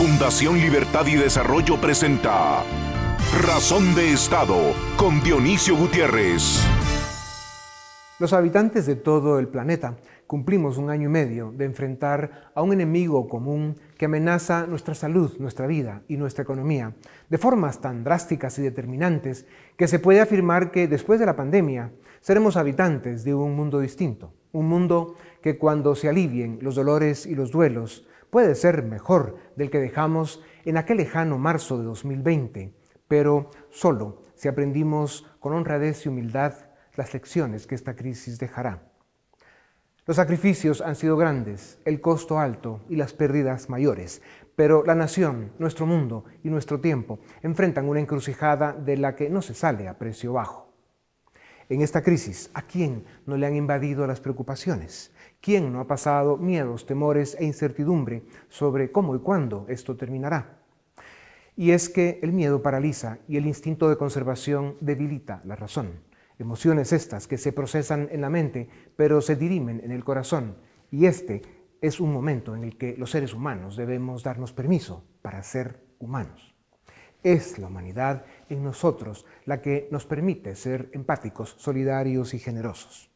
Fundación Libertad y Desarrollo presenta Razón de Estado con Dionisio Gutiérrez. Los habitantes de todo el planeta cumplimos un año y medio de enfrentar a un enemigo común que amenaza nuestra salud, nuestra vida y nuestra economía de formas tan drásticas y determinantes que se puede afirmar que después de la pandemia seremos habitantes de un mundo distinto, un mundo que cuando se alivien los dolores y los duelos puede ser mejor del que dejamos en aquel lejano marzo de 2020, pero solo si aprendimos con honradez y humildad las lecciones que esta crisis dejará. Los sacrificios han sido grandes, el costo alto y las pérdidas mayores, pero la nación, nuestro mundo y nuestro tiempo enfrentan una encrucijada de la que no se sale a precio bajo. En esta crisis, ¿a quién no le han invadido las preocupaciones? ¿Quién no ha pasado miedos, temores e incertidumbre sobre cómo y cuándo esto terminará? Y es que el miedo paraliza y el instinto de conservación debilita la razón. Emociones estas que se procesan en la mente, pero se dirimen en el corazón. Y este es un momento en el que los seres humanos debemos darnos permiso para ser humanos. Es la humanidad en nosotros la que nos permite ser empáticos, solidarios y generosos.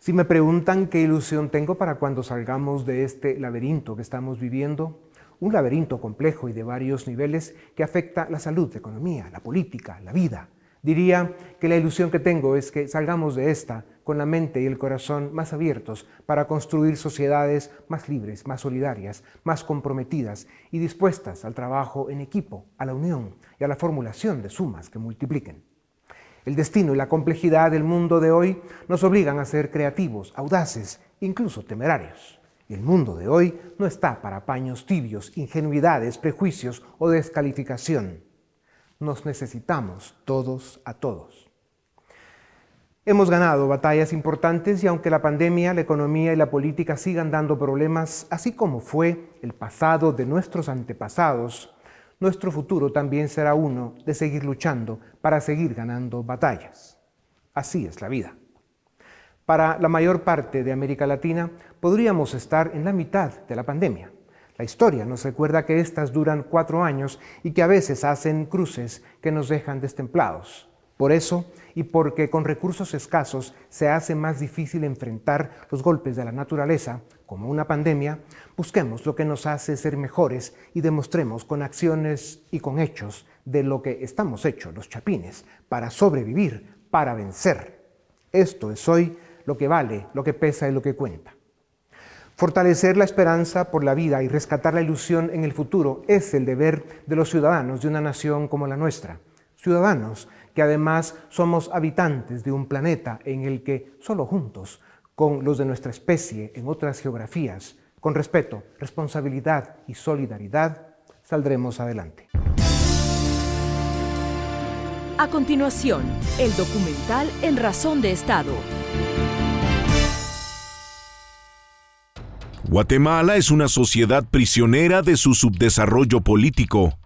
Si me preguntan qué ilusión tengo para cuando salgamos de este laberinto que estamos viviendo, un laberinto complejo y de varios niveles que afecta la salud, la economía, la política, la vida, diría que la ilusión que tengo es que salgamos de esta con la mente y el corazón más abiertos para construir sociedades más libres, más solidarias, más comprometidas y dispuestas al trabajo en equipo, a la unión y a la formulación de sumas que multipliquen. El destino y la complejidad del mundo de hoy nos obligan a ser creativos, audaces, incluso temerarios. El mundo de hoy no está para paños tibios, ingenuidades, prejuicios o descalificación. Nos necesitamos todos a todos. Hemos ganado batallas importantes y aunque la pandemia, la economía y la política sigan dando problemas, así como fue el pasado de nuestros antepasados, nuestro futuro también será uno de seguir luchando para seguir ganando batallas. Así es la vida. Para la mayor parte de América Latina podríamos estar en la mitad de la pandemia. La historia nos recuerda que éstas duran cuatro años y que a veces hacen cruces que nos dejan destemplados. Por eso, y porque con recursos escasos se hace más difícil enfrentar los golpes de la naturaleza, como una pandemia, busquemos lo que nos hace ser mejores y demostremos con acciones y con hechos de lo que estamos hechos los chapines, para sobrevivir, para vencer. Esto es hoy lo que vale, lo que pesa y lo que cuenta. Fortalecer la esperanza por la vida y rescatar la ilusión en el futuro es el deber de los ciudadanos de una nación como la nuestra. Ciudadanos que además somos habitantes de un planeta en el que solo juntos, con los de nuestra especie en otras geografías, con respeto, responsabilidad y solidaridad, saldremos adelante. A continuación, el documental En Razón de Estado. Guatemala es una sociedad prisionera de su subdesarrollo político.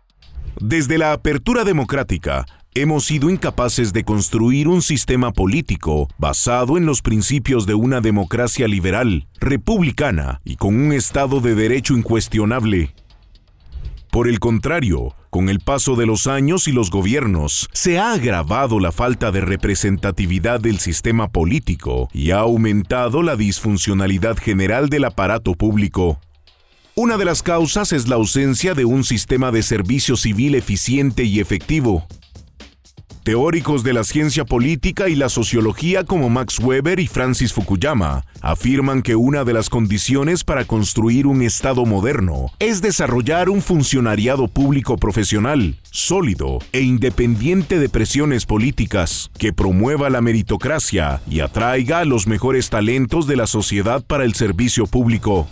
Desde la apertura democrática, hemos sido incapaces de construir un sistema político basado en los principios de una democracia liberal, republicana y con un Estado de Derecho incuestionable. Por el contrario, con el paso de los años y los gobiernos, se ha agravado la falta de representatividad del sistema político y ha aumentado la disfuncionalidad general del aparato público. Una de las causas es la ausencia de un sistema de servicio civil eficiente y efectivo, Teóricos de la ciencia política y la sociología como Max Weber y Francis Fukuyama afirman que una de las condiciones para construir un Estado moderno es desarrollar un funcionariado público profesional, sólido e independiente de presiones políticas, que promueva la meritocracia y atraiga a los mejores talentos de la sociedad para el servicio público.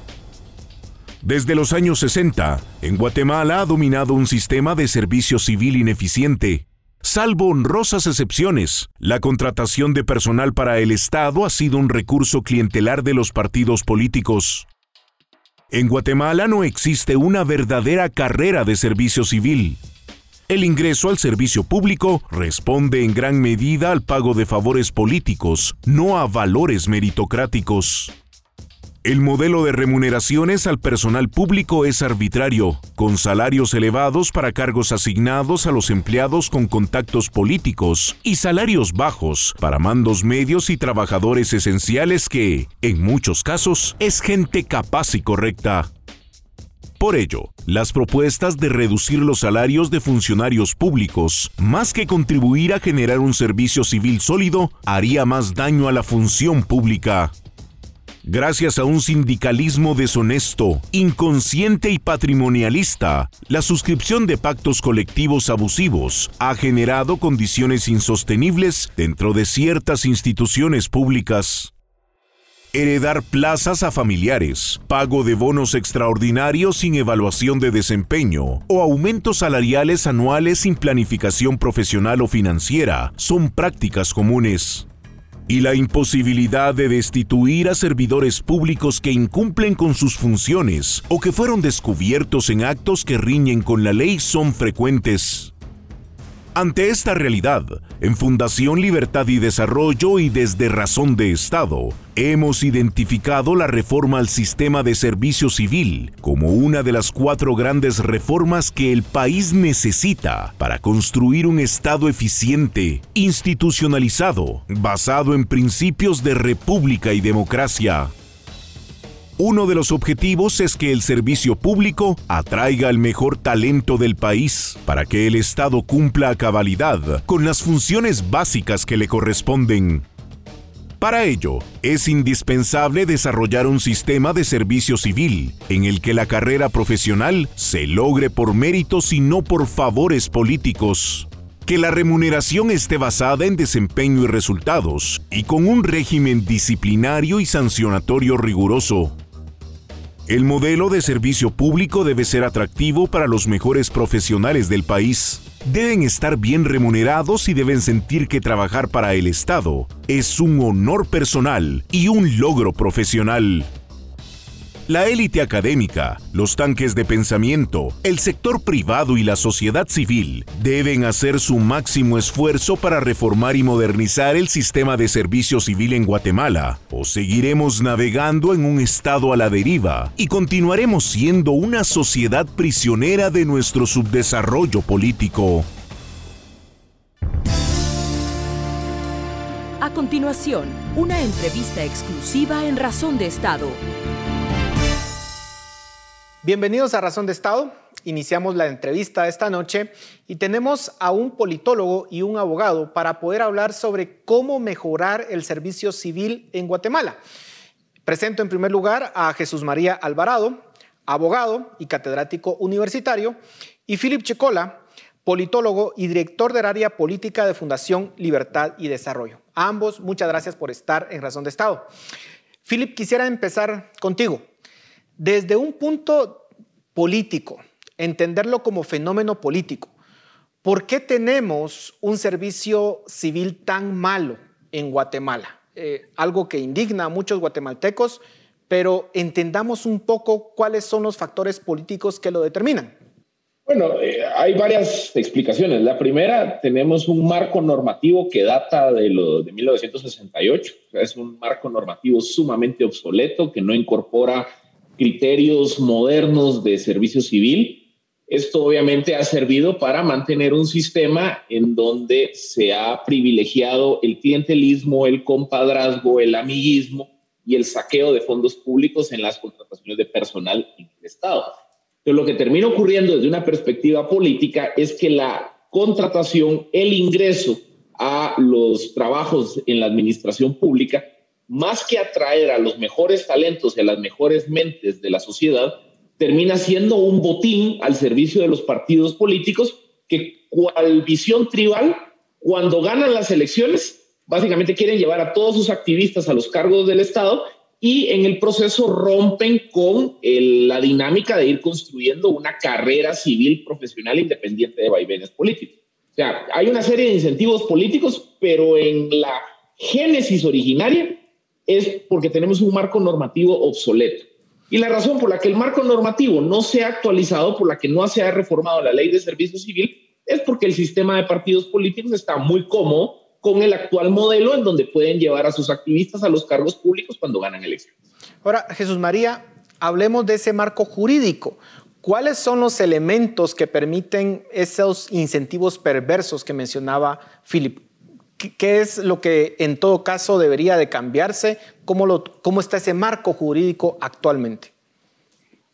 Desde los años 60, en Guatemala ha dominado un sistema de servicio civil ineficiente, Salvo honrosas excepciones, la contratación de personal para el Estado ha sido un recurso clientelar de los partidos políticos. En Guatemala no existe una verdadera carrera de servicio civil. El ingreso al servicio público responde en gran medida al pago de favores políticos, no a valores meritocráticos. El modelo de remuneraciones al personal público es arbitrario, con salarios elevados para cargos asignados a los empleados con contactos políticos y salarios bajos para mandos medios y trabajadores esenciales que, en muchos casos, es gente capaz y correcta. Por ello, las propuestas de reducir los salarios de funcionarios públicos, más que contribuir a generar un servicio civil sólido, haría más daño a la función pública. Gracias a un sindicalismo deshonesto, inconsciente y patrimonialista, la suscripción de pactos colectivos abusivos ha generado condiciones insostenibles dentro de ciertas instituciones públicas. Heredar plazas a familiares, pago de bonos extraordinarios sin evaluación de desempeño o aumentos salariales anuales sin planificación profesional o financiera son prácticas comunes y la imposibilidad de destituir a servidores públicos que incumplen con sus funciones o que fueron descubiertos en actos que riñen con la ley son frecuentes. Ante esta realidad, en Fundación Libertad y Desarrollo y desde Razón de Estado, hemos identificado la reforma al sistema de servicio civil como una de las cuatro grandes reformas que el país necesita para construir un Estado eficiente, institucionalizado, basado en principios de república y democracia. Uno de los objetivos es que el servicio público atraiga al mejor talento del país para que el Estado cumpla a cabalidad con las funciones básicas que le corresponden. Para ello, es indispensable desarrollar un sistema de servicio civil en el que la carrera profesional se logre por méritos y no por favores políticos. Que la remuneración esté basada en desempeño y resultados y con un régimen disciplinario y sancionatorio riguroso el modelo de servicio público debe ser atractivo para los mejores profesionales del país. Deben estar bien remunerados y deben sentir que trabajar para el Estado es un honor personal y un logro profesional. La élite académica, los tanques de pensamiento, el sector privado y la sociedad civil deben hacer su máximo esfuerzo para reformar y modernizar el sistema de servicio civil en Guatemala, o seguiremos navegando en un estado a la deriva y continuaremos siendo una sociedad prisionera de nuestro subdesarrollo político. A continuación, una entrevista exclusiva en Razón de Estado. Bienvenidos a Razón de Estado. Iniciamos la entrevista esta noche y tenemos a un politólogo y un abogado para poder hablar sobre cómo mejorar el servicio civil en Guatemala. Presento en primer lugar a Jesús María Alvarado, abogado y catedrático universitario, y Philip Checola, politólogo y director del área política de Fundación Libertad y Desarrollo. Ambos, muchas gracias por estar en Razón de Estado. Philip, quisiera empezar contigo. Desde un punto político, entenderlo como fenómeno político, ¿por qué tenemos un servicio civil tan malo en Guatemala? Eh, algo que indigna a muchos guatemaltecos, pero entendamos un poco cuáles son los factores políticos que lo determinan. Bueno, eh, hay varias explicaciones. La primera, tenemos un marco normativo que data de, lo, de 1968. es un marco normativo sumamente obsoleto que no incorpora criterios modernos de servicio civil. Esto obviamente ha servido para mantener un sistema en donde se ha privilegiado el clientelismo, el compadrazgo, el amiguismo y el saqueo de fondos públicos en las contrataciones de personal en el Estado. Pero lo que termina ocurriendo desde una perspectiva política es que la contratación, el ingreso a los trabajos en la administración pública más que atraer a los mejores talentos y a las mejores mentes de la sociedad, termina siendo un botín al servicio de los partidos políticos que cual visión tribal, cuando ganan las elecciones, básicamente quieren llevar a todos sus activistas a los cargos del Estado y en el proceso rompen con la dinámica de ir construyendo una carrera civil profesional independiente de vaivenes políticos. O sea, hay una serie de incentivos políticos, pero en la génesis originaria es porque tenemos un marco normativo obsoleto. Y la razón por la que el marco normativo no se ha actualizado, por la que no se ha reformado la ley de servicio civil, es porque el sistema de partidos políticos está muy cómodo con el actual modelo en donde pueden llevar a sus activistas a los cargos públicos cuando ganan elecciones. Ahora, Jesús María, hablemos de ese marco jurídico. ¿Cuáles son los elementos que permiten esos incentivos perversos que mencionaba Philip? ¿Qué es lo que en todo caso debería de cambiarse? ¿Cómo, lo, cómo está ese marco jurídico actualmente?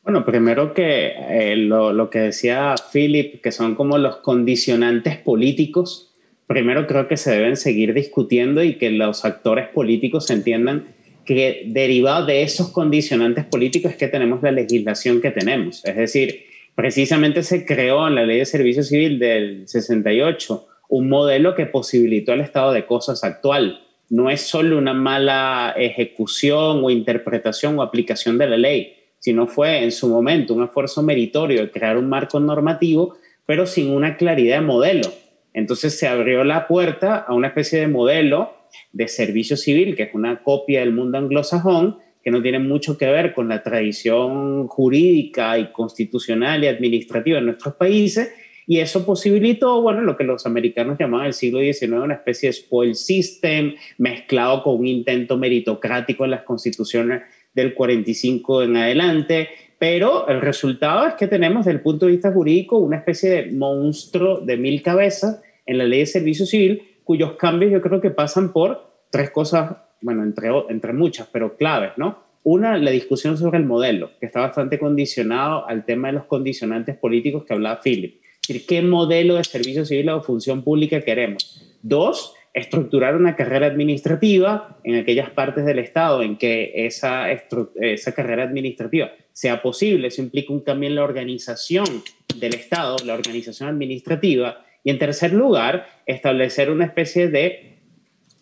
Bueno, primero que eh, lo, lo, que decía Philip, que son como los condicionantes políticos, primero creo que se deben seguir discutiendo y que los actores políticos entiendan que derivado de esos condicionantes políticos es que tenemos la legislación que tenemos. Es decir, precisamente se creó en la Ley de Servicio Civil del 68 un modelo que posibilitó el estado de cosas actual. No es solo una mala ejecución o interpretación o aplicación de la ley, sino fue en su momento un esfuerzo meritorio de crear un marco normativo, pero sin una claridad de modelo. Entonces se abrió la puerta a una especie de modelo de servicio civil, que es una copia del mundo anglosajón, que no tiene mucho que ver con la tradición jurídica y constitucional y administrativa de nuestros países, y eso posibilitó, bueno, lo que los americanos llamaban el siglo XIX una especie de spoil system, mezclado con un intento meritocrático en las constituciones del 45 en adelante, pero el resultado es que tenemos desde el punto de vista jurídico una especie de monstruo de mil cabezas en la ley de servicio civil cuyos cambios yo creo que pasan por tres cosas, bueno, entre, entre muchas, pero claves, ¿no? Una, la discusión sobre el modelo, que está bastante condicionado al tema de los condicionantes políticos que hablaba Philip. Decir, ¿qué modelo de servicio civil o función pública queremos? Dos, estructurar una carrera administrativa en aquellas partes del Estado en que esa, esa carrera administrativa sea posible. Eso implica un cambio en la organización del Estado, la organización administrativa. Y en tercer lugar, establecer una especie de,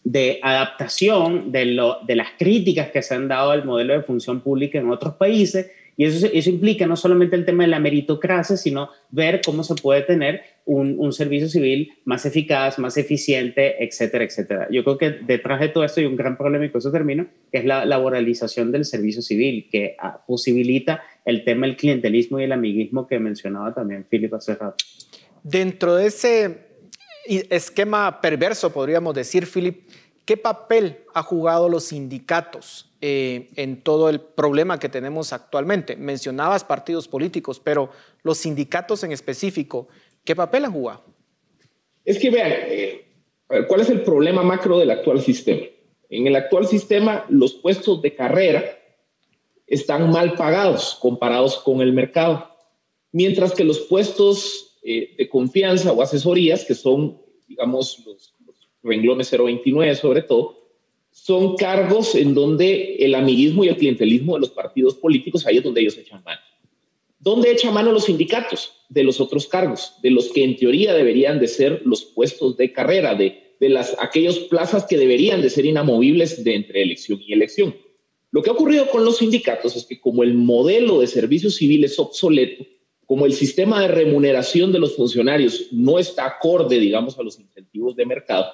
de adaptación de, lo, de las críticas que se han dado al modelo de función pública en otros países. Y eso, eso implica no solamente el tema de la meritocracia, sino ver cómo se puede tener un, un, servicio civil más eficaz, más eficiente, etcétera, etcétera. Yo creo que detrás de todo esto hay un gran problema, y con eso termino, que es la laboralización del servicio civil, que ah, posibilita el tema del clientelismo y el amiguismo que mencionaba también Philip hace rato. Dentro de ese esquema perverso, podríamos decir, Philip, ¿qué papel ha jugado los sindicatos eh, en todo el problema que tenemos actualmente? Mencionabas partidos políticos, pero los sindicatos en específico, ¿qué papel han jugado? Es que vean, eh, ¿cuál es el problema macro del actual sistema? En el actual sistema, los puestos de carrera están mal pagados comparados con el mercado, mientras que los puestos eh, de confianza o asesorías, que son, digamos, los, renglones 029 sobre todo, son cargos en donde el amiguismo y el clientelismo de los partidos políticos, ahí es donde ellos echan mano. ¿Dónde echan mano los sindicatos? De los otros cargos, de los que en teoría deberían de ser los puestos de carrera, de, de las, aquellos plazas que deberían de ser inamovibles de entre elección y elección. Lo que ha ocurrido con los sindicatos es que como el modelo de servicio civil es obsoleto, como el sistema de remuneración de los funcionarios no está acorde, digamos, a los incentivos de mercado,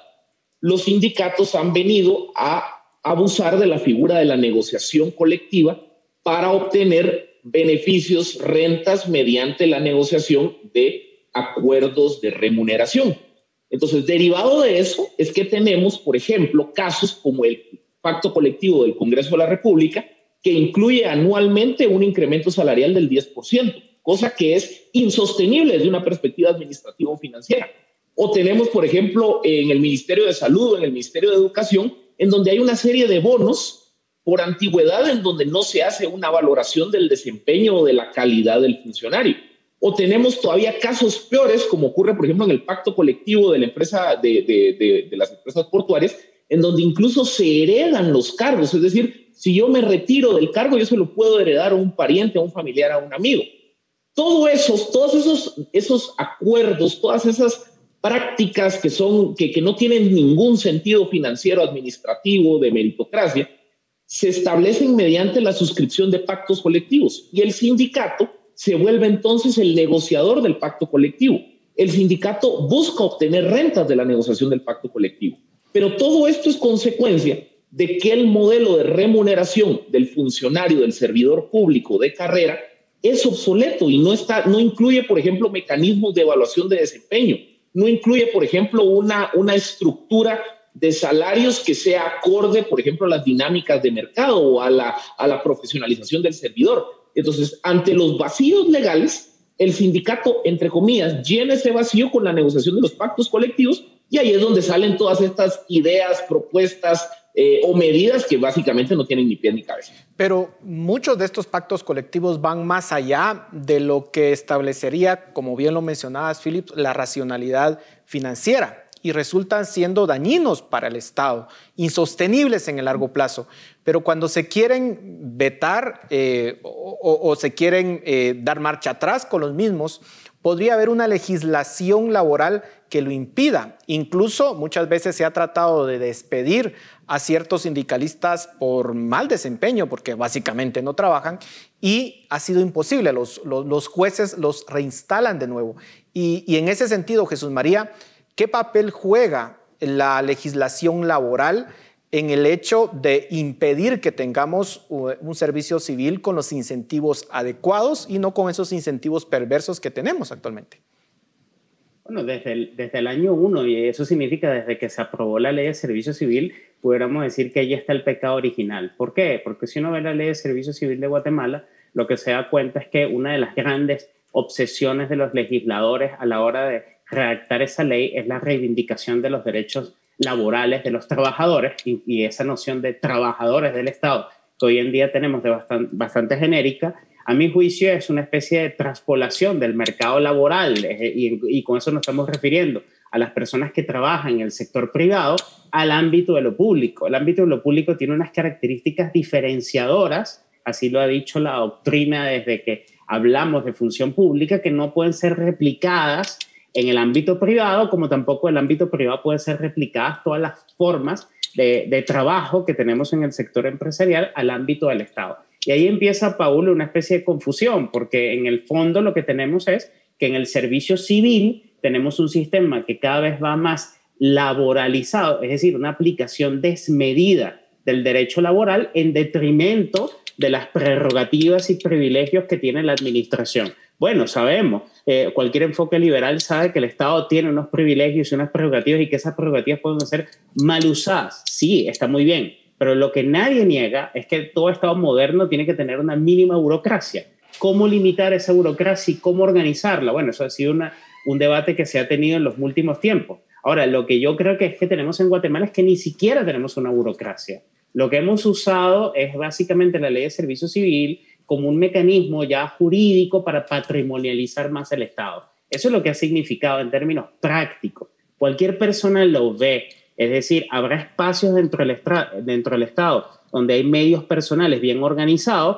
los sindicatos han venido a abusar de la figura de la negociación colectiva para obtener beneficios, rentas mediante la negociación de acuerdos de remuneración. Entonces, derivado de eso es que tenemos, por ejemplo, casos como el pacto colectivo del Congreso de la República, que incluye anualmente un incremento salarial del 10% cosa que es insostenible desde una perspectiva administrativa o financiera. O tenemos, por ejemplo, en el Ministerio de Salud o en el Ministerio de Educación, en donde hay una serie de bonos por antigüedad en donde no se hace una valoración del desempeño o de la calidad del funcionario. O tenemos todavía casos peores, como ocurre, por ejemplo, en el pacto colectivo de, la empresa, de, de, de las empresas portuarias, en donde incluso se heredan los cargos. Es decir, si yo me retiro del cargo, yo se lo puedo heredar a un pariente, a un familiar, a un amigo. Todo esos, todos esos, esos acuerdos, todas esas prácticas que, son, que, que no tienen ningún sentido financiero, administrativo, de meritocracia, se establecen mediante la suscripción de pactos colectivos y el sindicato se vuelve entonces el negociador del pacto colectivo. El sindicato busca obtener rentas de la negociación del pacto colectivo. Pero todo esto es consecuencia de que el modelo de remuneración del funcionario, del servidor público de carrera, es obsoleto y no, está, no incluye, por ejemplo, mecanismos de evaluación de desempeño, no incluye, por ejemplo, una, una estructura de salarios que sea acorde, por ejemplo, a las dinámicas de mercado o a la, a la profesionalización del servidor. Entonces, ante los vacíos legales, el sindicato, entre comillas, llena ese vacío con la negociación de los pactos colectivos y ahí es donde salen todas estas ideas, propuestas eh, o medidas que básicamente no tienen ni pie ni cabeza. Pero muchos de estos pactos colectivos van más allá de lo que establecería, como bien lo mencionabas, Philip, la racionalidad financiera y resultan siendo dañinos para el Estado, insostenibles en el largo plazo. Pero cuando se quieren vetar eh, o, se quieren eh, dar marcha atrás con los mismos, podría haber una legislación laboral que lo impida. Incluso muchas veces se ha tratado de despedir a ciertos sindicalistas por mal desempeño, porque básicamente no trabajan, y ha sido imposible. Los, jueces los reinstalan de nuevo. Y, en ese sentido, Jesús María, ¿Qué papel juega la legislación laboral en el hecho de impedir que tengamos un servicio civil con los incentivos adecuados y no con esos incentivos perversos que tenemos actualmente? Bueno, desde el, desde el año uno, y eso significa desde que se aprobó la ley de servicio civil, pudiéramos decir que ahí está el pecado original. ¿Por qué? Porque si uno ve la ley de servicio civil de Guatemala, lo que se da cuenta es que una de las grandes obsesiones de los legisladores a la hora de redactar esa ley es la reivindicación de los derechos laborales de los trabajadores y, esa noción de trabajadores del Estado que hoy en día tenemos de bastante, genérica, a mi juicio es una especie de traspolación del mercado laboral y, y, con eso nos estamos refiriendo a las personas que trabajan en el sector privado al ámbito de lo público. El ámbito de lo público tiene unas características diferenciadoras, así lo ha dicho la doctrina desde que hablamos de función pública, que no pueden ser replicadas en el ámbito privado, como tampoco el ámbito privado puede ser replicadas todas las formas de, trabajo que tenemos en el sector empresarial al ámbito del Estado. Y ahí empieza, Paul, una especie de confusión, porque en el fondo lo que tenemos es que en el servicio civil tenemos un sistema que cada vez va más laboralizado, es decir, una aplicación desmedida del derecho laboral en detrimento de las prerrogativas y privilegios que tiene la administración. Bueno, sabemos, eh, cualquier enfoque liberal sabe que el Estado tiene unos privilegios y unas prerrogativas y que esas prerrogativas pueden ser mal usadas. Sí, está muy bien, pero lo que nadie niega es que todo Estado moderno tiene que tener una mínima burocracia. ¿Cómo limitar esa burocracia y cómo organizarla? Bueno, eso ha sido un debate que se ha tenido en los últimos tiempos. Ahora, lo que yo creo que es que tenemos en Guatemala es que ni siquiera tenemos una burocracia. Lo que hemos usado es básicamente la ley de servicio civil, como un mecanismo ya jurídico para patrimonializar más el Estado. Eso es lo que ha significado en términos prácticos. Cualquier persona lo ve, es decir, habrá espacios dentro del, dentro del Estado donde hay medios personales bien organizados,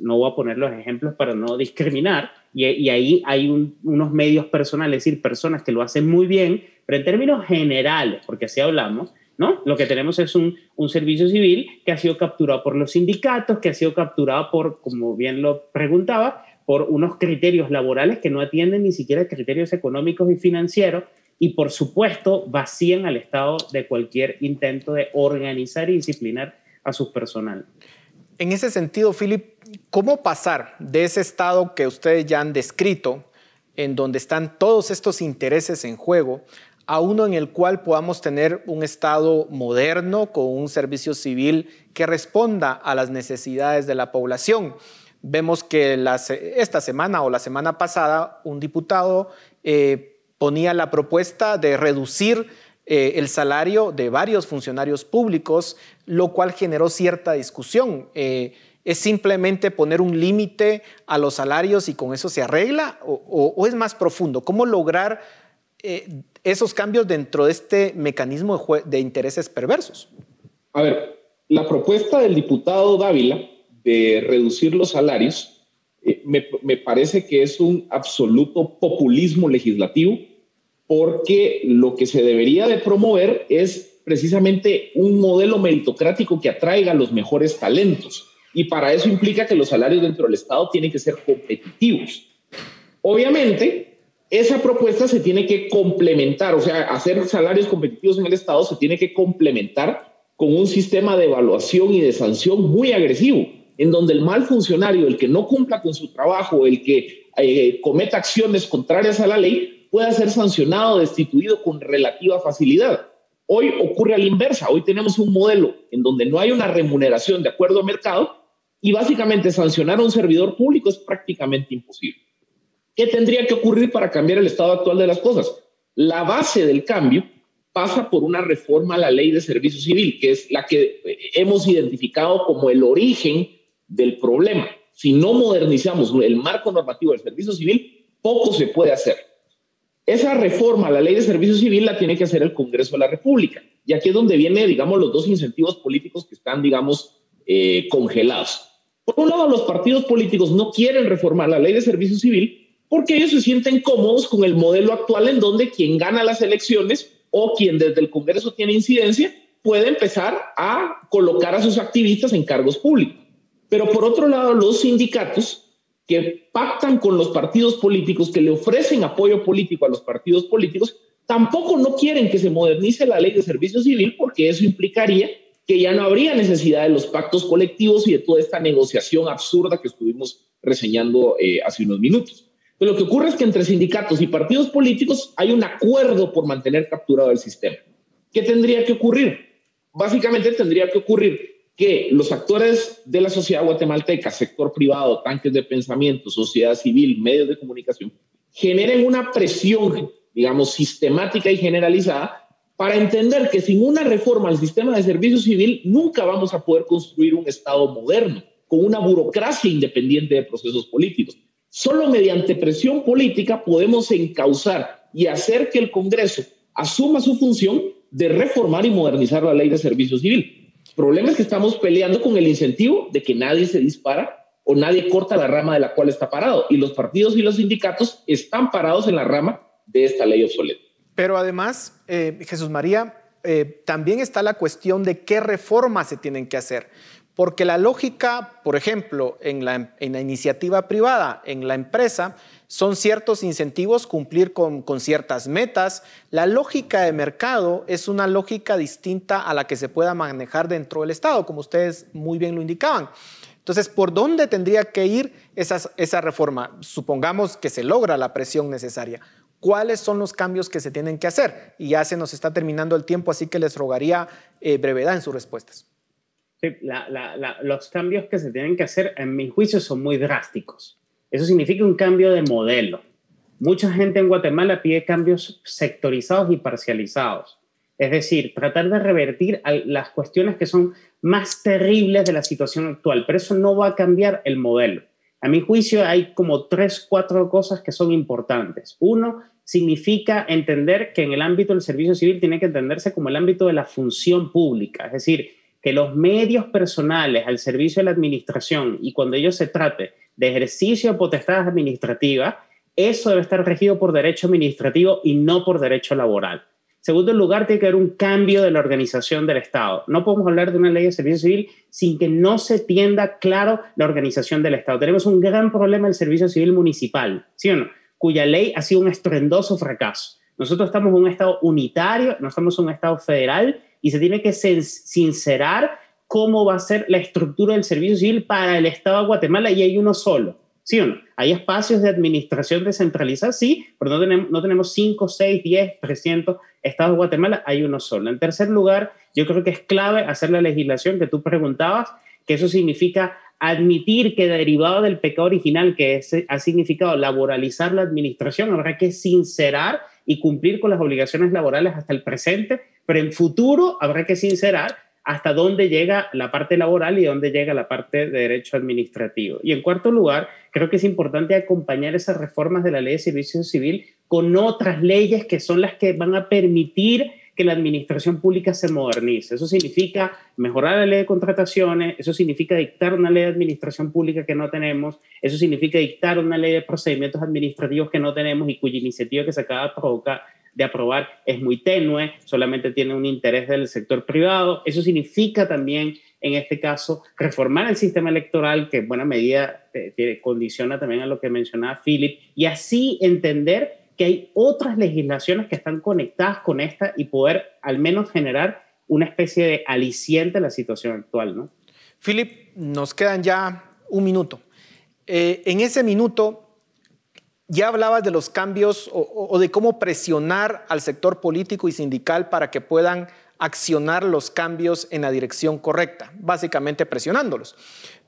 no voy a poner los ejemplos para no discriminar, y, ahí hay unos medios personales, es decir, personas que lo hacen muy bien, pero en términos generales, porque así hablamos, ¿no? Lo que tenemos es un, servicio civil que ha sido capturado por los sindicatos, que ha sido capturado por, como bien lo preguntaba, por unos criterios laborales que no atienden ni siquiera criterios económicos y financieros y por supuesto vacían al Estado de cualquier intento de organizar y disciplinar a su personal. En ese sentido, Philip, ¿cómo pasar de ese Estado que ustedes ya han descrito, en donde están todos estos intereses en juego, a uno en el cual podamos tener un Estado moderno con un servicio civil que responda a las necesidades de la población. Vemos que esta semana o la semana pasada un diputado eh, ponía la propuesta de reducir eh, el salario de varios funcionarios públicos, lo cual generó cierta discusión. Eh, ¿Es simplemente poner un límite a los salarios y con eso se arregla? ¿O, es más profundo? ¿Cómo lograr esos cambios dentro de este mecanismo de, intereses perversos? A ver, la propuesta del diputado Dávila de reducir los salarios eh, me, me, parece que es un absoluto populismo legislativo porque lo que se debería de promover es precisamente un modelo meritocrático que atraiga los mejores talentos y para eso implica que los salarios dentro del Estado tienen que ser competitivos. Obviamente, esa propuesta se tiene que complementar, o sea, hacer salarios competitivos en el Estado se tiene que complementar con un sistema de evaluación y de sanción muy agresivo, en donde el mal funcionario, el que no cumpla con su trabajo, el que eh, cometa acciones contrarias a la ley, pueda ser sancionado, destituido con relativa facilidad. Hoy ocurre a la inversa. Hoy tenemos un modelo en donde no hay una remuneración de acuerdo a mercado y básicamente sancionar a un servidor público es prácticamente imposible. ¿Qué tendría que ocurrir para cambiar el estado actual de las cosas? La base del cambio pasa por una reforma a la ley de servicio civil, que es la que hemos identificado como el origen del problema. Si no modernizamos el marco normativo del servicio civil, poco se puede hacer. Esa reforma a la ley de servicio civil la tiene que hacer el Congreso de la República. Y aquí es donde vienen, digamos, los dos incentivos políticos que están, digamos, eh, congelados. Por un lado, los partidos políticos no quieren reformar la ley de servicio civil porque ellos se sienten cómodos con el modelo actual en donde quien gana las elecciones o quien desde el Congreso tiene incidencia puede empezar a colocar a sus activistas en cargos públicos. Pero por otro lado, los sindicatos que pactan con los partidos políticos, que le ofrecen apoyo político a los partidos políticos, tampoco no quieren que se modernice la ley de servicio civil porque eso implicaría que ya no habría necesidad de los pactos colectivos y de toda esta negociación absurda que estuvimos reseñando eh, hace unos minutos. Pero lo que ocurre es que entre sindicatos y partidos políticos hay un acuerdo por mantener capturado el sistema. ¿Qué tendría que ocurrir? Básicamente tendría que ocurrir que los actores de la sociedad guatemalteca, sector privado, tanques de pensamiento, sociedad civil, medios de comunicación, generen una presión, digamos, sistemática y generalizada para entender que sin una reforma al sistema de servicio civil nunca vamos a poder construir un Estado moderno, con una burocracia independiente de procesos políticos. Solo mediante presión política podemos encauzar y hacer que el Congreso asuma su función de reformar y modernizar la ley de servicio civil el problema es que estamos peleando con el incentivo de que nadie se dispara o nadie corta la rama de la cual está parado. Y los partidos y los sindicatos están parados en la rama de esta ley obsoleta. Pero además, eh, Jesús María, eh, también está la cuestión de qué reformas se tienen que hacer. Porque la lógica, por ejemplo, en la, iniciativa privada, en la empresa, son ciertos incentivos cumplir con, con, ciertas metas. La lógica de mercado es una lógica distinta a la que se pueda manejar dentro del Estado, como ustedes muy bien lo indicaban. Entonces, ¿por dónde tendría que ir esa reforma? Supongamos que se logra la presión necesaria. ¿Cuáles son los cambios que se tienen que hacer? Y ya se nos está terminando el tiempo, así que les rogaría eh, brevedad en sus respuestas. Los cambios que se tienen que hacer, en mi juicio, son muy drásticos. Eso significa un cambio de modelo. Mucha gente en Guatemala pide cambios sectorizados y parcializados. Es decir, tratar de revertir las cuestiones que son más terribles de la situación actual, pero eso no va a cambiar el modelo. A mi juicio hay como tres, cuatro cosas que son importantes. Uno, significa entender que en el ámbito del servicio civil tiene que entenderse como el ámbito de la función pública, es decir, que los medios personales al servicio de la administración y cuando ello se trate de ejercicio de potestades administrativas, eso debe estar regido por derecho administrativo y no por derecho laboral. Segundo lugar, tiene que haber un cambio de la organización del Estado. No podemos hablar de una ley de servicio civil sin que no se tienda claro la organización del Estado. Tenemos un gran problema del servicio civil municipal, ¿sí o no? Cuya ley ha sido un estruendoso fracaso. Nosotros estamos en un Estado unitario, no estamos un Estado federal y se tiene que sincerar cómo va a ser la estructura del servicio civil para el Estado de Guatemala y hay uno solo. ¿Sí o no? Hay espacios de administración descentralizada, sí, pero no tenemos, no tenemos 5, 6, 10, 300 estados de Guatemala, hay uno solo. En tercer lugar, yo creo que es clave hacer la legislación que tú preguntabas, que eso significa admitir que derivado del pecado original que ha significado laboralizar la administración, habrá que sincerar y cumplir con las obligaciones laborales hasta el presente, pero en futuro habrá que sincerar hasta dónde llega la parte laboral y dónde llega la parte de derecho administrativo. Y en cuarto lugar, creo que es importante acompañar esas reformas de la ley de servicio civil con otras leyes que son las que van a permitir que la administración pública se modernice. Eso significa mejorar la ley de contrataciones, eso significa dictar una ley de administración pública que no tenemos, eso significa dictar una ley de procedimientos administrativos que no tenemos y cuya iniciativa que se acaba de provocar de aprobar es muy tenue, solamente tiene un interés del sector privado. Eso significa también, en este caso, reformar el sistema electoral, que en buena medida eh, condiciona también a lo que mencionaba Philip, y así entender que hay otras legislaciones que están conectadas con esta y poder al menos generar una especie de aliciente a la situación actual, ¿no? Philip, nos quedan ya un minuto. Eh, en ese minuto, ya hablabas de los cambios o, de cómo presionar al sector político y sindical para que puedan accionar los cambios en la dirección correcta, básicamente presionándolos.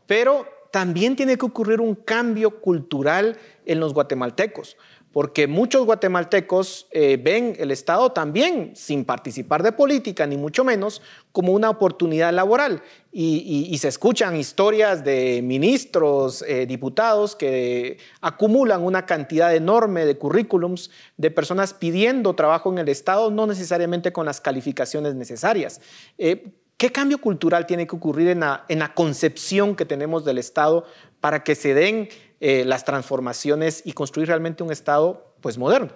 Pero también tiene que ocurrir un cambio cultural en los guatemaltecos porque muchos guatemaltecos eh, ven el Estado también, sin participar de política, ni mucho menos, como una oportunidad laboral. Y, se escuchan historias de ministros, eh, diputados que acumulan una cantidad enorme de currículums de personas pidiendo trabajo en el Estado, no necesariamente con las calificaciones necesarias. Eh, ¿Qué cambio cultural tiene que ocurrir en la, en la concepción que tenemos del Estado para que se den eh, las transformaciones y construir realmente un Estado pues moderno.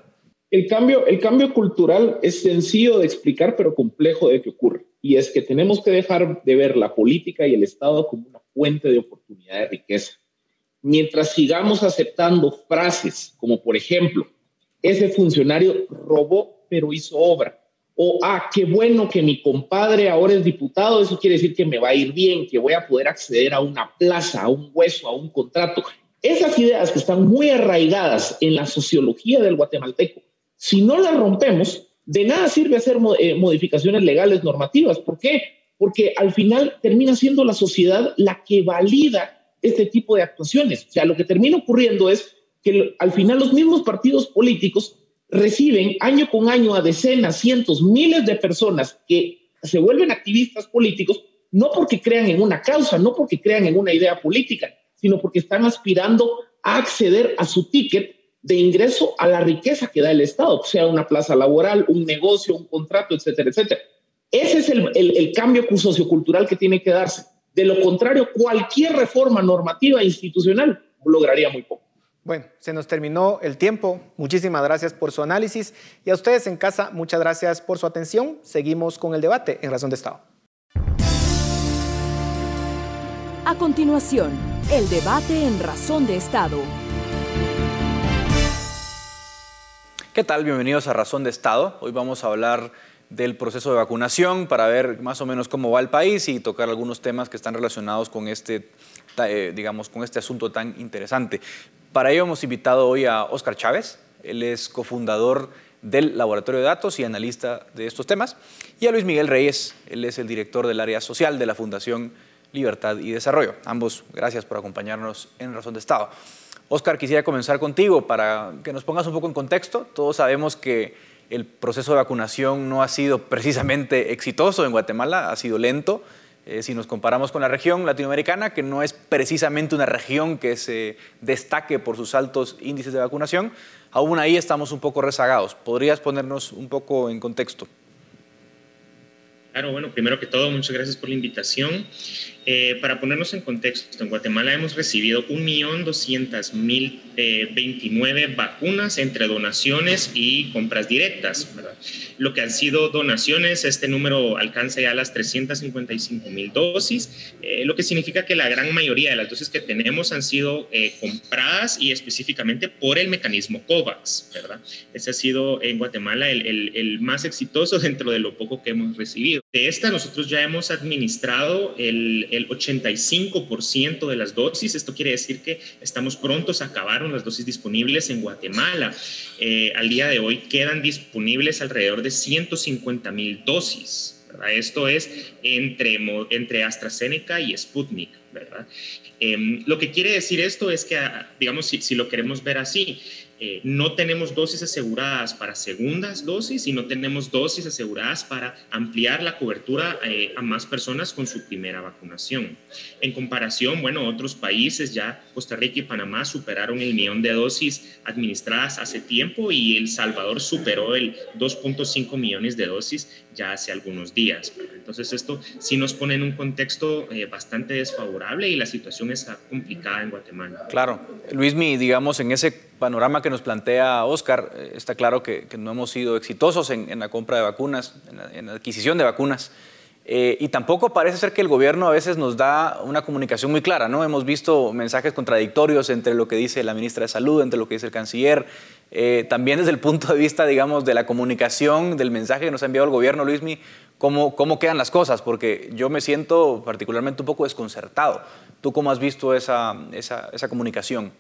El cambio, el cambio cultural es sencillo de explicar, pero complejo de que ocurre. Y es que tenemos que dejar de ver la política y el Estado como una fuente de oportunidad de riqueza. Mientras sigamos aceptando frases como, por ejemplo, ese funcionario robó, pero hizo obra. O, ah, qué bueno que mi compadre ahora es diputado, eso quiere decir que me va a ir bien, que voy a poder acceder a una plaza, a un hueso, a un contrato. Esas ideas que están muy arraigadas en la sociología del guatemalteco, si no las rompemos, de nada sirve hacer eh, modificaciones legales normativas. ¿Por qué? Porque al final termina siendo la sociedad la que valida este tipo de actuaciones. O sea, lo que termina ocurriendo es que al final los mismos partidos políticos reciben año con año a decenas, cientos, miles de personas que se vuelven activistas políticos, no porque crean en una causa, no porque crean en una idea política, sino porque están aspirando a acceder a su ticket de ingreso a la riqueza que da el Estado, sea una plaza laboral, un negocio, un contrato, etcétera, etcétera. Ese es el, el, el cambio sociocultural que tiene que darse. De lo contrario, cualquier reforma normativa institucional lograría muy poco. Bueno, se nos terminó el tiempo. Muchísimas gracias por su análisis. Y a ustedes en casa, muchas gracias por su atención. Seguimos con el debate en Razón de Estado. A continuación, el debate en Razón de Estado. ¿Qué tal? Bienvenidos a Razón de Estado. Hoy vamos a hablar del proceso de vacunación para ver más o menos cómo va el país y tocar algunos temas que están relacionados con este, eh, digamos, con este asunto tan interesante. Para ello hemos invitado hoy a Óscar Chávez. Él es cofundador del Laboratorio de Datos y analista de estos temas. Y a Luis Miguel Reyes. Él es el director del área social de la Fundación libertad y desarrollo. Ambos, gracias por acompañarnos en Razón de Estado. Oscar, quisiera comenzar contigo para que nos pongas un poco en contexto. Todos sabemos que el proceso de vacunación no ha sido precisamente exitoso en Guatemala, ha sido lento. Eh, si nos comparamos con la región latinoamericana, que no es precisamente una región que se destaque por sus altos índices de vacunación, aún ahí estamos un poco rezagados. ¿Podrías ponernos un poco en contexto? Claro, bueno, primero que todo, muchas gracias por la invitación. Eh, para ponernos en contexto, en Guatemala hemos recibido 1.200.029 eh, vacunas entre donaciones y compras directas. Lo que han sido donaciones, este número alcanza ya las 355.000 dosis, eh, lo que significa que la gran mayoría de las dosis que tenemos han sido compradas y específicamente por el mecanismo COVAX. ¿verdad? Ese ha sido en Guatemala el, el, el más exitoso dentro de lo poco que hemos recibido. De esta nosotros ya hemos administrado el el 85% de las dosis. Esto quiere decir que estamos prontos a acabar las dosis disponibles en Guatemala. Eh, al día de hoy quedan disponibles alrededor de 150 mil dosis. Esto es entre, entre AstraZeneca y Sputnik. Em, lo que quiere decir esto es que, digamos, si, si lo queremos ver así, eh, no tenemos dosis aseguradas para segundas dosis y no tenemos dosis aseguradas para ampliar la cobertura eh, a más personas con su primera vacunación. En comparación, bueno, otros países ya, Costa Rica y Panamá superaron el millón de dosis administradas hace tiempo y El Salvador superó el 2.5 millones de dosis ya hace algunos días. Entonces esto sí nos pone en un contexto eh, bastante desfavorable y la situación está complicada en Guatemala. Claro. Luismi, digamos, en ese panorama que nos plantea Oscar, eh, está claro que, no hemos sido exitosos en, la compra de vacunas, en la, adquisición de vacunas. Eh, y tampoco parece ser que el gobierno a veces nos da una comunicación muy clara, ¿no? Hemos visto mensajes contradictorios entre lo que dice la ministra de Salud, entre lo que dice el canciller, eh, también desde el punto de vista, digamos, de la comunicación, del mensaje que nos ha enviado el gobierno, Luismi, cómo, cómo quedan las cosas, porque yo me siento particularmente un poco desconcertado. ¿Tú cómo has visto esa, esa, esa comunicación?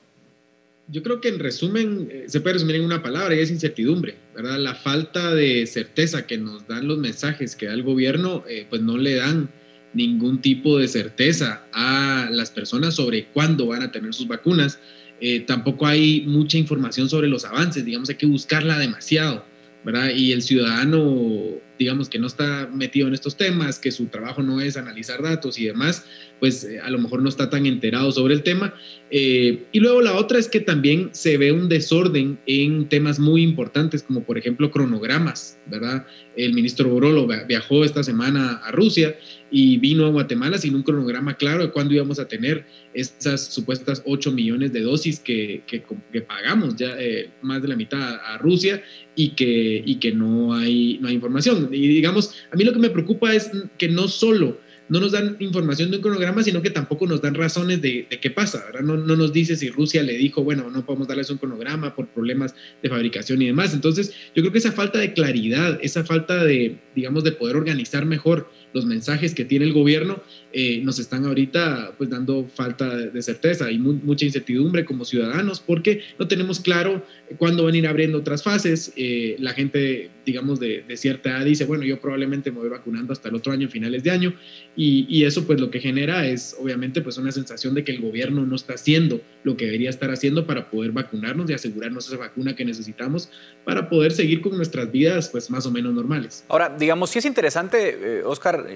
Yo creo que en resumen eh, se puede resumir en una palabra y es incertidumbre, ¿verdad? La falta de certeza que nos dan los mensajes que da el gobierno, eh, pues no le dan ningún tipo de certeza a las personas sobre cuándo van a tener sus vacunas. Eh, tampoco hay mucha información sobre los avances, digamos, hay que buscarla demasiado, ¿verdad? Y el ciudadano, digamos, que no está metido en estos temas, que su trabajo no es analizar datos y demás, pues eh, a lo mejor no está tan enterado sobre el tema. Eh, y luego la otra es que también se ve un desorden en temas muy importantes, como por ejemplo cronogramas, ¿verdad? El ministro Borolo viajó esta semana a Rusia y vino a Guatemala sin un cronograma claro de cuándo íbamos a tener esas supuestas 8 millones de dosis que, que, pagamos ya eh, más de la mitad a, Rusia y que, y que no, hay, no hay información. Y digamos, a mí lo que me preocupa es que no solo no nos dan información de un cronograma, sino que tampoco nos dan razones de, qué pasa, ¿verdad? No, no, nos dice si Rusia le dijo, bueno, no podemos darles un cronograma por problemas de fabricación y demás. Entonces, yo creo que esa falta de claridad, esa falta de, digamos, de poder organizar mejor los mensajes que tiene el gobierno, eh, nos están ahorita pues dando falta de certeza y mucha incertidumbre como ciudadanos porque no tenemos claro cuándo van a ir abriendo otras fases. Eh, la gente, digamos, de, cierta edad dice, bueno, yo probablemente me voy vacunando hasta el otro año, finales de año, y, y, eso pues lo que genera es obviamente pues una sensación de que el gobierno no está haciendo lo que debería estar haciendo para poder vacunarnos y asegurarnos esa vacuna que necesitamos para poder seguir con nuestras vidas pues más o menos normales. Ahora, digamos, sí es interesante, eh, Oscar,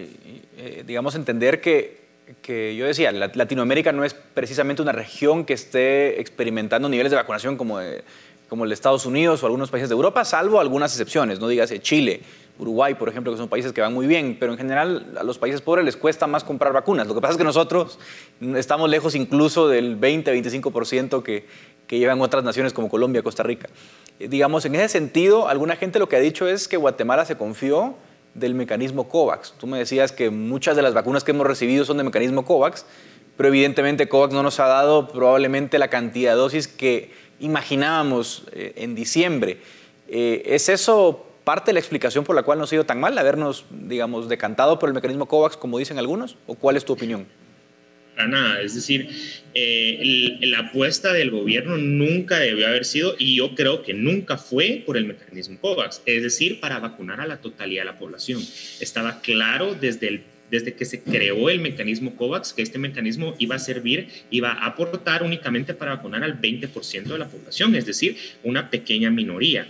digamos, entender que, yo decía, Latinoamérica no es precisamente una región que esté experimentando niveles de vacunación como, como el de Estados Unidos o algunos países de Europa, salvo algunas excepciones, no digas Chile, Uruguay, por ejemplo, que son países que van muy bien, pero en general a los países pobres les cuesta más comprar vacunas. Lo que pasa es que nosotros estamos lejos incluso del 20-25% que, que llevan otras naciones como Colombia, Costa Rica. Eh, digamos, en ese sentido, alguna gente lo que ha dicho es que Guatemala se confió del mecanismo COVAX. Tú me decías que muchas de las vacunas que hemos recibido son de mecanismo COVAX, pero evidentemente COVAX no nos ha dado probablemente la cantidad de dosis que imaginábamos eh, en diciembre. Eh, ¿Es eso parte de la explicación por la cual nos ha ido tan mal, habernos, digamos, decantado por el mecanismo COVAX, como dicen algunos? ¿O cuál es tu opinión? para nada. Es decir, eh, la apuesta del gobierno nunca debió haber sido, y yo creo que nunca fue por el mecanismo COVAX, es decir, para vacunar a la totalidad de la población. Estaba claro desde el desde que se creó el mecanismo COVAX, que este mecanismo iba a servir, iba a aportar únicamente para vacunar al 20% de la población, es decir, una pequeña minoría.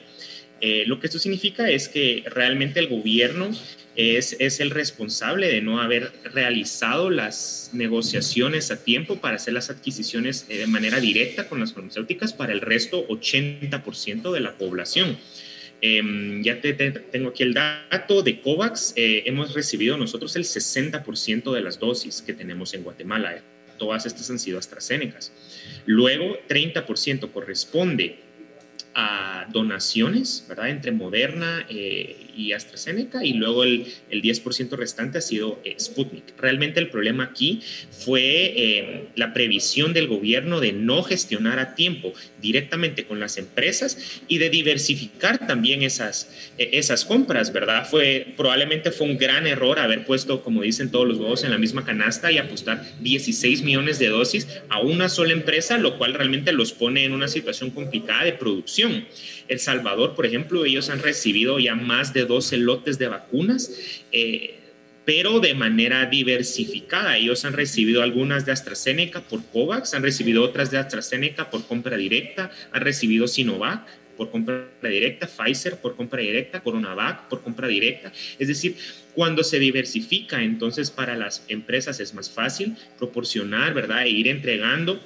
Eh, lo que esto significa es que realmente el gobierno es, es, el responsable de no haber realizado las negociaciones a tiempo para hacer las adquisiciones eh, de manera directa con las farmacéuticas para el resto 80% de la población. Em, ya te, tengo aquí el dato de COVAX. Eh, hemos recibido nosotros el 60% de las dosis que tenemos en Guatemala. Todas estas han sido AstraZeneca. Luego, 30% corresponde a donaciones, ¿verdad? Entre Moderna eh, y AstraZeneca y luego el, el 10% restante ha sido eh, Sputnik. Realmente el problema aquí fue eh, la previsión del gobierno de no gestionar a tiempo directamente con las empresas y de diversificar también esas, esas compras, ¿verdad? Fue, probablemente fue un gran error haber puesto, como dicen todos los huevos, en la misma canasta y apostar 16 millones de dosis a una sola empresa, lo cual realmente los pone en una situación complicada de producción el Salvador, por ejemplo, ellos han recibido ya más de 12 lotes de vacunas. Eh, pero de manera diversificada. Ellos han recibido algunas de AstraZeneca por COVAX, han recibido otras de AstraZeneca por compra directa, han recibido Sinovac por compra directa, Pfizer por compra directa, CoronaVac por compra directa. Es decir, cuando se diversifica, entonces para las empresas es más fácil proporcionar, ¿verdad? E ir entregando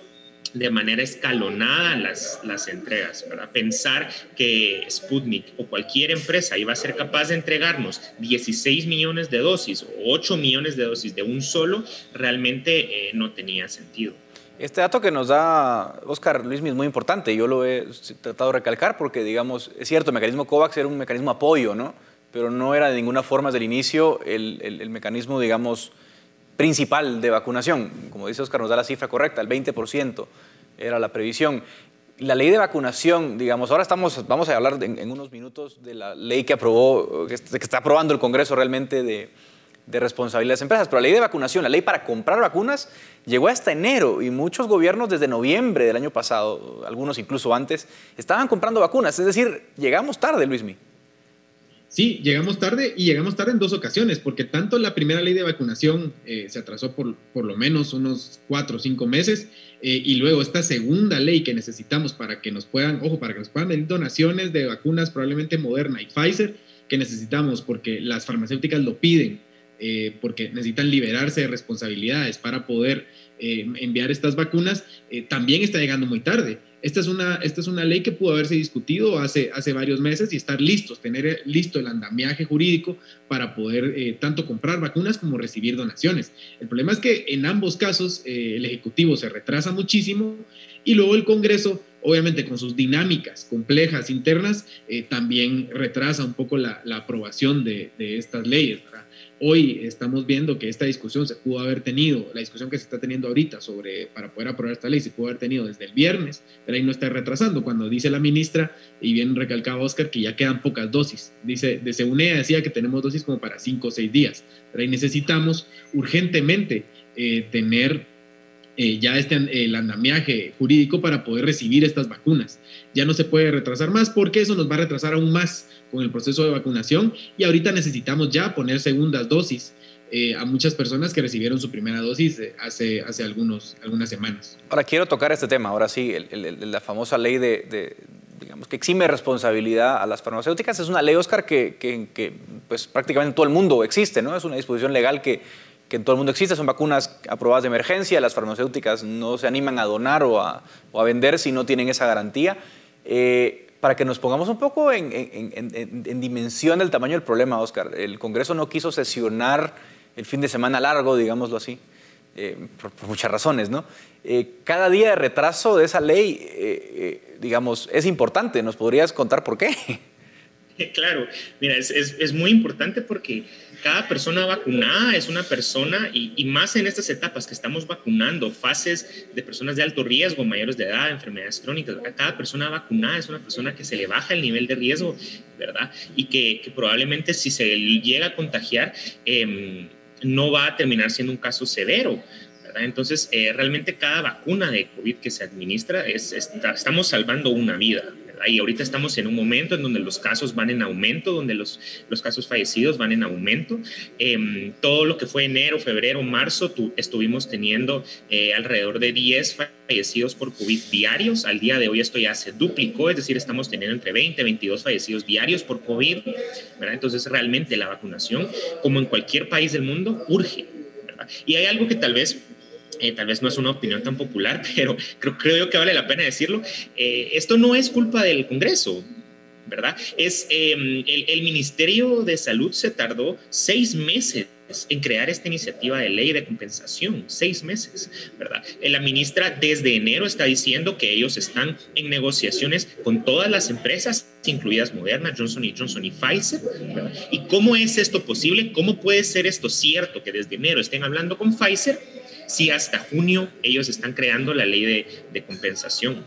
de manera escalonada las, las entregas, para Pensar que Sputnik o cualquier empresa iba a ser capaz de entregarnos 16 millones de dosis o 8 millones de dosis de un solo, realmente eh, no tenía sentido. Este dato que nos da Oscar Luis es muy importante, yo lo he tratado de recalcar porque, digamos, es cierto, el mecanismo COVAX era un mecanismo apoyo, ¿no? Pero no era de ninguna forma desde el inicio el, el mecanismo, digamos, principal de vacunación. Como dice Oscar, nos da la cifra correcta, el 20% era la previsión. La ley de vacunación, digamos, ahora estamos, vamos a hablar en, unos minutos de la ley que aprobó, que, está aprobando el Congreso realmente de, responsabilidad de las empresas. Pero la ley de vacunación, la ley para comprar vacunas, llegó hasta enero y muchos gobiernos desde noviembre del año pasado, algunos incluso antes, estaban comprando vacunas. Es decir, llegamos tarde, Luismi. Sí, llegamos tarde y llegamos tarde en dos ocasiones, porque tanto la primera ley de vacunación eh, se atrasó por, por lo menos unos cuatro o cinco meses, eh, y luego esta segunda ley que necesitamos para que nos puedan, ojo, para que nos puedan venir donaciones de vacunas, probablemente Moderna y Pfizer, que necesitamos porque las farmacéuticas lo piden, eh, porque necesitan liberarse de responsabilidades para poder enviar estas vacunas, también está llegando muy tarde. Esta es una, esta es una ley que pudo haberse discutido hace, hace varios meses y estar listos, tener listo el andamiaje jurídico para poder eh, tanto comprar vacunas como recibir donaciones. El problema es que en ambos casos eh, el Ejecutivo se retrasa muchísimo y luego el Congreso, obviamente con sus dinámicas complejas internas, eh, también retrasa un poco la, la aprobación de, de estas leyes. Hoy estamos viendo que esta discusión se pudo haber tenido, la discusión que se está teniendo ahorita sobre para poder aprobar esta ley se pudo haber tenido desde el viernes, pero ahí no está retrasando. Cuando dice la ministra, y bien recalcaba Oscar, que ya quedan pocas dosis. Dice, de Seunea decía que tenemos dosis como para cinco o seis días, pero ahí necesitamos urgentemente eh, tener eh, ya este, el andamiaje jurídico para poder recibir estas vacunas. Ya no se puede retrasar más porque eso nos va a retrasar aún más con el proceso de vacunación y ahorita necesitamos ya poner segundas dosis eh, a muchas personas que recibieron su primera dosis eh, hace, hace algunos, algunas semanas. Ahora quiero tocar este tema, ahora sí, la famosa ley de, digamos, que exime responsabilidad a las farmacéuticas. Es una ley, Oscar, que, que, pues, prácticamente en todo el mundo existe, ¿no? Es una disposición legal que, que en todo el mundo existe, son vacunas aprobadas de emergencia, las farmacéuticas no se animan a donar o a, vender si no tienen esa garantía. Eh, para que nos pongamos un poco en, dimensión del tamaño del problema, Oscar. El Congreso no quiso sesionar el fin de semana largo, digámoslo así, eh, por, muchas razones, ¿no? Eh, cada día de retraso de esa ley, digamos, es importante. ¿Nos podrías contar por qué? Claro, mira, es muy importante porque cada persona vacunada es una persona, y, más en estas etapas que estamos vacunando, fases de personas de alto riesgo, mayores de edad, enfermedades crónicas, cada persona vacunada es una persona que se le baja el nivel de riesgo, ¿verdad? Y que, probablemente si se llega a contagiar, em, no va a terminar siendo un caso severo. ¿verdad? Entonces, eh, realmente cada vacuna de COVID que se administra, es, estamos salvando una vida. Y ahorita estamos en un momento en donde los casos van en aumento, donde los, los casos fallecidos van en aumento. Em, todo lo que fue enero, febrero, marzo, estuvimos teniendo eh, alrededor de 10 fallecidos por COVID diarios. Al día de hoy esto ya se duplicó, es decir, estamos teniendo entre 20 y 22 fallecidos diarios por COVID. ¿verdad? Entonces, realmente la vacunación, como en cualquier país del mundo, urge. ¿verdad? Y hay algo que tal vez eh, tal vez no es una opinión tan popular, pero creo, creo que vale la pena decirlo, eh, esto no es culpa del Congreso, ¿verdad? Es em, el, el, Ministerio de Salud se tardó seis meses en crear esta iniciativa de ley de compensación, seis meses, ¿verdad? Eh, la ministra desde enero está diciendo que ellos están en negociaciones con todas las empresas, incluidas Moderna, Johnson Johnson y Pfizer, ¿verdad? ¿Y cómo es esto posible? ¿Cómo puede ser esto cierto que desde enero estén hablando con Pfizer? Si hasta junio ellos están creando la ley de, compensación.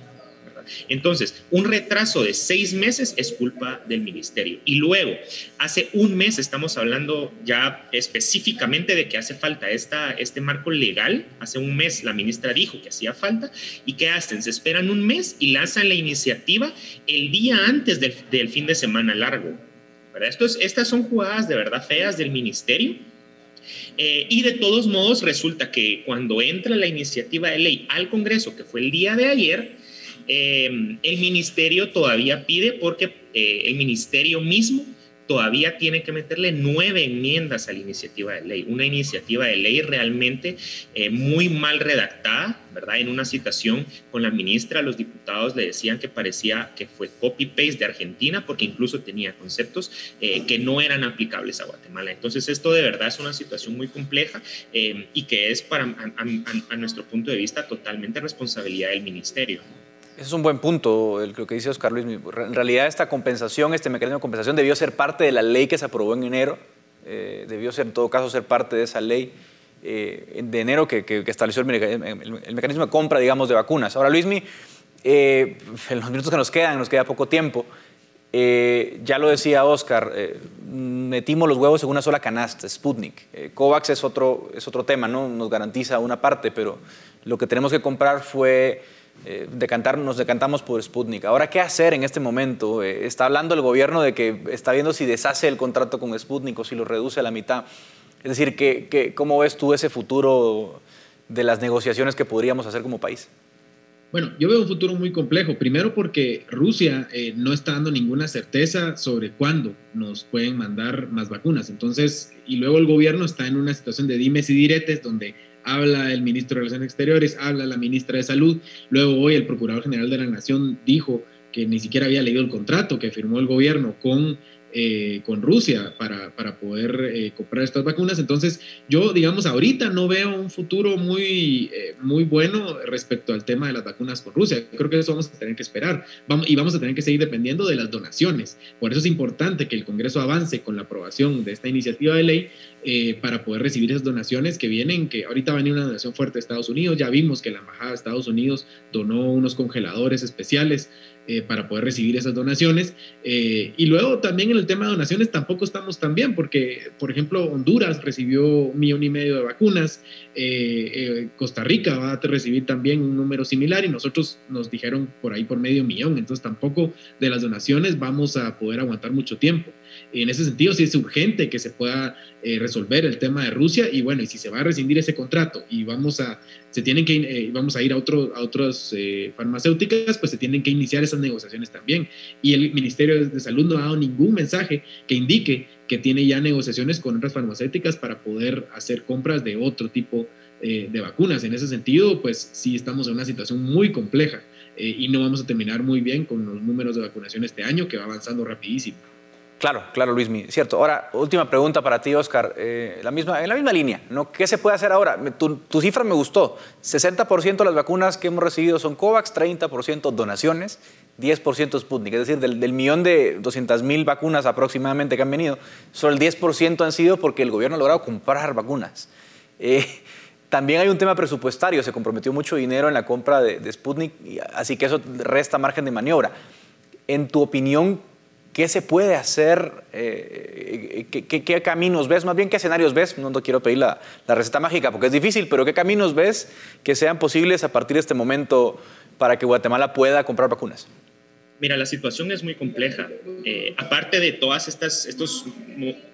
Entonces, un retraso de seis meses es culpa del ministerio. Y luego, hace un mes estamos hablando ya específicamente de que hace falta esta, este marco legal. Hace un mes la ministra dijo que hacía falta. ¿Y qué hacen? Se esperan un mes y lanzan la iniciativa el día antes del, fin de semana largo. Estas son jugadas de verdad feas del ministerio eh, y de todos modos, resulta que cuando entra la iniciativa de ley al Congreso, que fue el día de ayer, eh, el ministerio todavía pide, porque eh, el ministerio mismo todavía tiene que meterle nueve enmiendas a la iniciativa de ley. Una iniciativa de ley realmente eh, muy mal redactada, ¿verdad? En una citación con la ministra, los diputados le decían que parecía que fue copy-paste de Argentina porque incluso tenía conceptos eh, que no eran aplicables a Guatemala. Entonces esto de verdad es una situación muy compleja eh, y que es para, a nuestro punto de vista totalmente responsabilidad del ministerio. Ese es un buen punto, lo que dice Oscar Luis. En realidad esta compensación, este mecanismo de compensación debió ser parte de la ley que se aprobó en enero, eh, debió ser en todo caso ser parte de esa ley eh, de enero que, estableció el, mecanismo de compra, digamos, de vacunas. Ahora, Luismi, eh, en los minutos que nos quedan, nos queda poco tiempo, Eh, ya lo decía Oscar, metimos los huevos en una sola canasta, Sputnik. COVAX es otro, es otro tema, ¿no? nos garantiza una parte, pero lo que tenemos que comprar fue decantar, nos decantamos por Sputnik. Ahora, ¿qué hacer en este momento? está hablando el gobierno de que está viendo si deshace el contrato con Sputnik o si lo reduce a la mitad. Es decir, ¿qué, cómo ves tú ese futuro de las negociaciones que podríamos hacer como país? Bueno, yo veo un futuro muy complejo. Primero porque Rusia eh, no está dando ninguna certeza sobre cuándo nos pueden mandar más vacunas. Entonces, y luego el gobierno está en una situación de dimes y diretes donde habla el ministro de Relaciones Exteriores, habla la ministra de Salud. Luego hoy el Procurador General de la Nación dijo que ni siquiera había leído el contrato que firmó el gobierno con eh, con Rusia para, para poder eh, comprar estas vacunas. Entonces, yo, digamos, ahorita no veo un futuro muy, eh, muy bueno respecto al tema de las vacunas con Rusia. Creo que eso vamos a tener que esperar y vamos a tener que seguir dependiendo de las donaciones. Por eso es importante que el Congreso avance con la aprobación de esta iniciativa de ley para poder recibir esas donaciones que vienen, que ahorita va a venir una donación fuerte de Estados Unidos. Ya vimos que la Embajada de Estados Unidos donó unos congeladores especiales eh, para poder recibir esas donaciones. Eh, y luego también en el tema de donaciones tampoco estamos tan bien, porque, por ejemplo, Honduras recibió un millón y medio de vacunas, eh, Costa Rica va a recibir también un número similar y nosotros nos dijeron por ahí por medio millón, entonces tampoco de las donaciones vamos a poder aguantar mucho tiempo. En ese sentido, sí es urgente que se pueda resolver el tema de Rusia y bueno, y si se va a rescindir ese contrato y vamos a se tienen que, eh, vamos a ir a, otro, a otras eh, farmacéuticas, pues se tienen que iniciar esas negociaciones también. Y el Ministerio de Salud no ha dado ningún mensaje que indique que tiene ya negociaciones con otras farmacéuticas para poder hacer compras de otro tipo eh, de vacunas. En ese sentido, pues sí estamos en una situación muy compleja y no vamos a terminar muy bien con los números de vacunación este año, que va avanzando rapidísimo. Claro, claro, Luismi, cierto. Ahora, última pregunta para ti, Oscar. Eh, la misma, en la misma línea, ¿no? ¿qué se puede hacer ahora? Tu, cifra me gustó. 60% de las vacunas que hemos recibido son COVAX, 30% donaciones, 10% Sputnik. Es decir, del, millón de 200 mil vacunas aproximadamente que han venido, solo el 10% han sido porque el gobierno ha logrado comprar vacunas. Eh, también hay un tema presupuestario, se comprometió mucho dinero en la compra de, de Sputnik, así que eso resta margen de maniobra. En tu opinión, ¿Qué se puede hacer? Eh, ¿qué, caminos ves? Más bien, ¿qué escenarios ves? No, quiero pedir la, receta mágica porque es difícil, pero ¿qué caminos ves que sean posibles a partir de este momento para que Guatemala pueda comprar vacunas? Mira, la situación es muy compleja. Eh, aparte de todas estas estos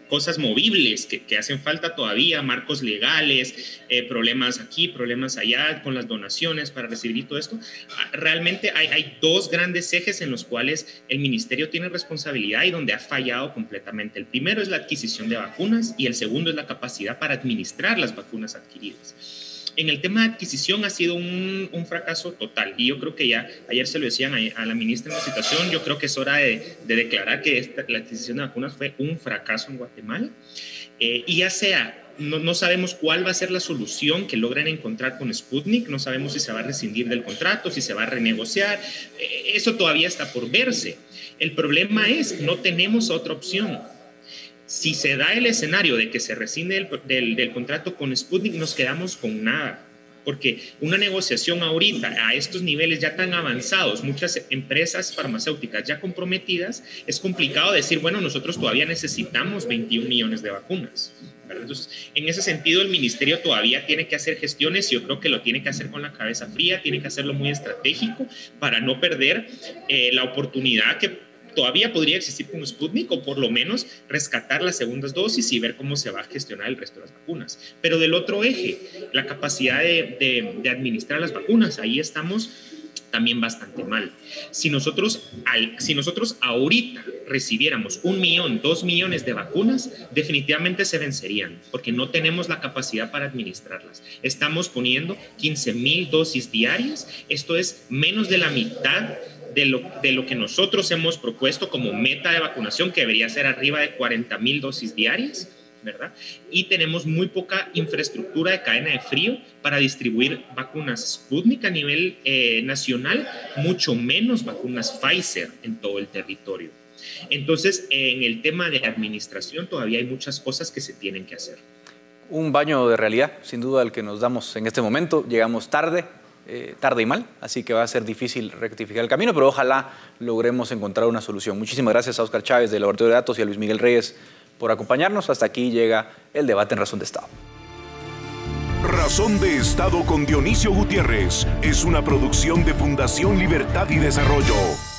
cosas movibles que, hacen falta todavía, marcos legales, eh, problemas aquí, problemas allá con las donaciones para recibir todo esto. Ah, realmente hay, hay, dos grandes ejes en los cuales el ministerio tiene responsabilidad y donde ha fallado completamente. El primero es la adquisición de vacunas y el segundo es la capacidad para administrar las vacunas adquiridas en el tema de adquisición ha sido un, fracaso total. Y yo creo que ya ayer se lo decían a, la ministra en la situación, yo creo que es hora de, declarar que la adquisición de vacunas fue un fracaso en Guatemala. Eh, y ya sea no, sabemos cuál va a ser la solución que logren encontrar con Sputnik, no sabemos si se va a rescindir del contrato, si se va a renegociar, eh, eso todavía está por verse. El problema es, no tenemos otra opción si se da el escenario de que se rescinde del, contrato con Sputnik, nos quedamos con nada. Porque una negociación ahorita a estos niveles ya tan avanzados, muchas empresas farmacéuticas ya comprometidas, es complicado decir, bueno, nosotros todavía necesitamos 21 millones de vacunas. Entonces, en ese sentido, el ministerio todavía tiene que hacer gestiones, yo creo que lo tiene que hacer con la cabeza fría, tiene que hacerlo muy estratégico para no perder eh, la oportunidad que todavía podría existir con Sputnik o por lo menos rescatar las segundas dosis y ver cómo se va a gestionar el resto de las vacunas. Pero del otro eje, la capacidad de, administrar las vacunas, ahí estamos también bastante mal. Si nosotros, si nosotros ahorita recibiéramos un millón, dos millones de vacunas, definitivamente se vencerían, porque no tenemos la capacidad para administrarlas. Estamos poniendo 15 mil dosis diarias, esto es menos de la mitad de lo, de lo que nosotros hemos propuesto como meta de vacunación, que debería ser arriba de 40 mil dosis diarias, ¿verdad? Y tenemos muy poca infraestructura de cadena de frío para distribuir vacunas Sputnik a nivel eh, nacional, mucho menos vacunas Pfizer en todo el territorio. Entonces, en el tema de administración todavía hay muchas cosas que se tienen que hacer. Un baño de realidad, sin duda, al que nos damos en este momento. Llegamos tarde, eh, tarde y mal, así que va a ser difícil rectificar el camino, pero ojalá logremos encontrar una solución. Muchísimas gracias a Oscar Chávez del Laboratorio de Datos y a Luis Miguel Reyes por acompañarnos. Hasta aquí llega el debate en Razón de Estado. Razón de Estado con Dionisio Gutiérrez es una producción de Fundación Libertad y Desarrollo.